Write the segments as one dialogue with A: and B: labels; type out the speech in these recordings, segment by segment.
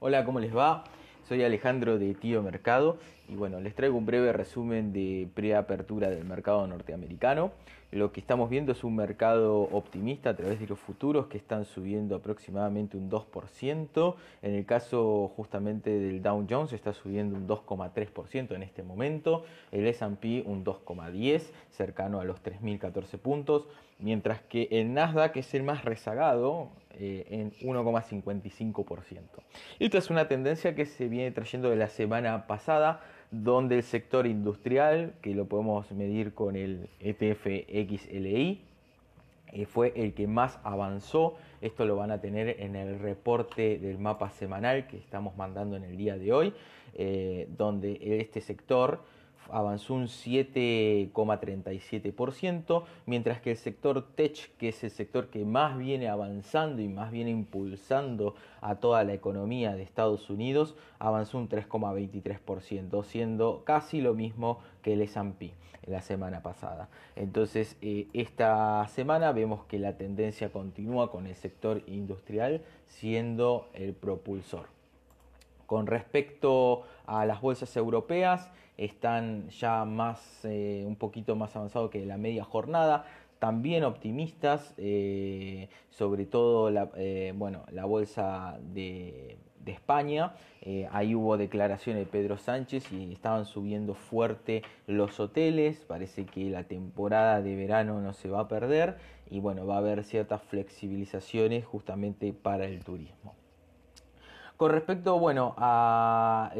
A: Hola, ¿cómo les va? Soy Alejandro de Tío Mercado y bueno, les traigo un breve resumen de preapertura del mercado norteamericano. Lo que estamos viendo es un mercado optimista a través de los futuros que están subiendo aproximadamente un 2%. En el caso justamente del Dow Jones está subiendo un 2,3% en este momento. El S&P un 2,10, cercano a los 3.014 puntos. Mientras que el Nasdaq es el más rezagado eh, en 1,55%. Esta es una tendencia que se viene trayendo de la semana pasada donde el sector industrial, que lo podemos medir con el ETF XLI, eh, fue el que más avanzó. Esto lo van a tener en el reporte del mapa semanal que estamos mandando en el día de hoy, eh, donde este sector avanzó un 7,37%, mientras que el sector tech, que es el sector que más viene avanzando y más viene impulsando a toda la economía de Estados Unidos, avanzó un 3,23%, siendo casi lo mismo que el S&P la semana pasada. Entonces, eh, esta semana vemos que la tendencia continúa con el sector industrial siendo el propulsor. Con respecto a las bolsas europeas, están ya más, eh, un poquito más avanzados que la media jornada, también optimistas, eh, sobre todo la, eh, bueno, la bolsa de, de España. ahí hubo declaraciones de Pedro Sánchez y estaban subiendo fuerte los hoteles. Parece que la temporada de verano no se va a perder y bueno, va a haber ciertas flexibilizaciones justamente para el turismo. Con respecto, bueno, a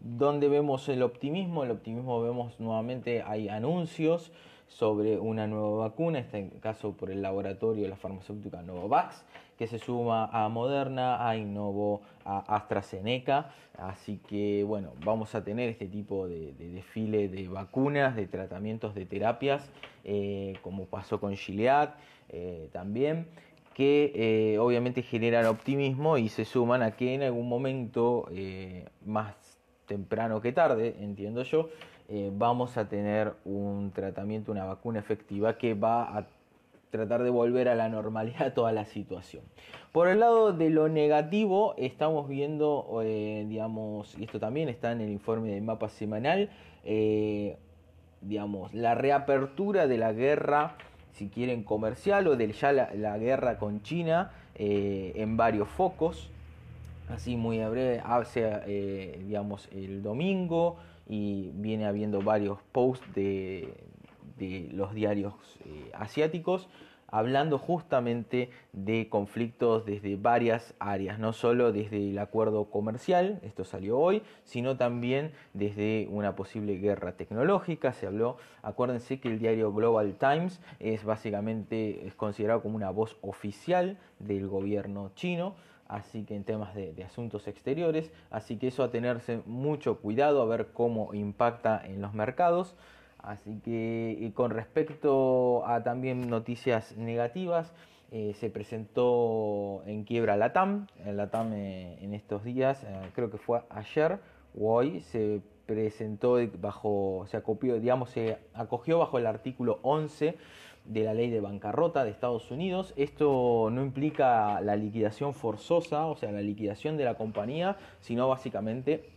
A: donde vemos el optimismo, el optimismo vemos nuevamente hay anuncios sobre una nueva vacuna, en este caso por el laboratorio de la farmacéutica Novavax, que se suma a Moderna, a Innovo, a AstraZeneca. Así que bueno, vamos a tener este tipo de, desfile de vacunas, de tratamientos, de terapias, eh, como pasó con Gilead eh, también que eh, obviamente generan optimismo y se suman a que en algún momento más temprano que tarde, entiendo yo, eh, vamos a tener un tratamiento, una vacuna efectiva que va a tratar de volver a la normalidad toda la situación. Por el lado de lo negativo, estamos viendo, eh, digamos, y esto también está en el informe de mapa semanal, eh, digamos, la reapertura de la guerra, si quieren, comercial o de ya la guerra con China en varios focos. Así muy a breve, hace, eh, digamos, el domingo y viene habiendo varios posts de, los diarios eh, asiáticos hablando justamente de conflictos desde varias áreas, no solo desde el acuerdo comercial, esto salió hoy, sino también desde una posible guerra tecnológica, se habló, acuérdense que el diario Global Times es básicamente es considerado como una voz oficial del gobierno chino, así que en temas de, asuntos exteriores, así que eso a tenerse mucho cuidado a ver cómo impacta en los mercados. Así que con respecto a también noticias negativas, eh, se presentó en quiebra la TAM, la TAM eh, en estos días, eh, creo que fue ayer o hoy, se presentó bajo, se acopió, digamos, se acogió bajo el artículo 11 de la ley de bancarrota de Estados Unidos. Esto no implica la liquidación forzosa, o sea, la liquidación de la compañía, sino básicamente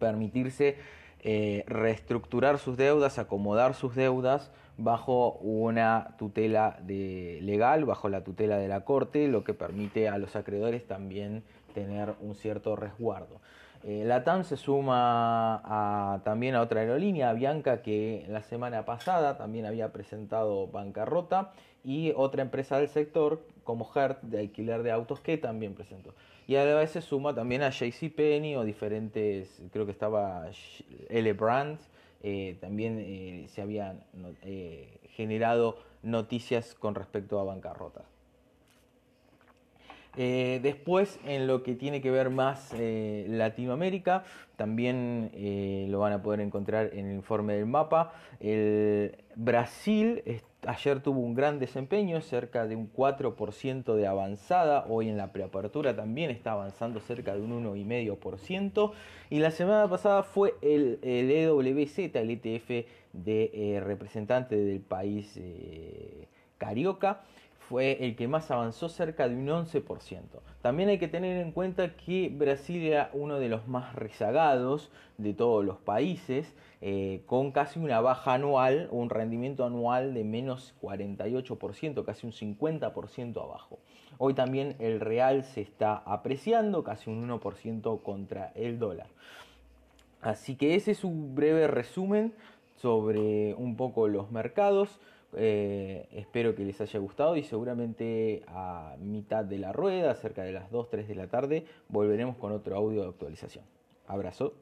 A: permitirse eh, reestructurar sus deudas, acomodar sus deudas bajo una tutela de legal, bajo la tutela de la Corte, lo que permite a los acreedores también tener un cierto resguardo. Eh, la TAM se suma también a otra aerolínea, Bianca, que la semana pasada también había presentado bancarrota, y otra empresa del sector como Hertz de alquiler de autos que también presentó. Y a la vez se suma también a JCPenney o diferentes, creo que estaba L Brands, eh, también eh, se habían generado noticias con respecto a bancarrotas. Eh, después, en lo que tiene que ver más eh, Latinoamérica, también eh, lo van a poder encontrar en el informe del mapa. El Brasil ayer tuvo un gran desempeño, cerca de un 4% de avanzada. Hoy en la preapertura también está avanzando cerca de un 1,5%. Y la semana pasada fue el, el EWZ, el ETF de representante del país carioca fue el que más avanzó, cerca de un 11%. También hay que tener en cuenta que Brasil era uno de los más rezagados de todos los países, eh, con casi una baja anual, un rendimiento anual de menos 48%, casi un 50% abajo. Hoy también el real se está apreciando, casi un 1% contra el dólar. Así que ese es un breve resumen sobre un poco los mercados. Eh, espero que les haya gustado y seguramente a mitad de la rueda, cerca de las 2, 3 de la tarde, volveremos con otro audio de actualización. Abrazo.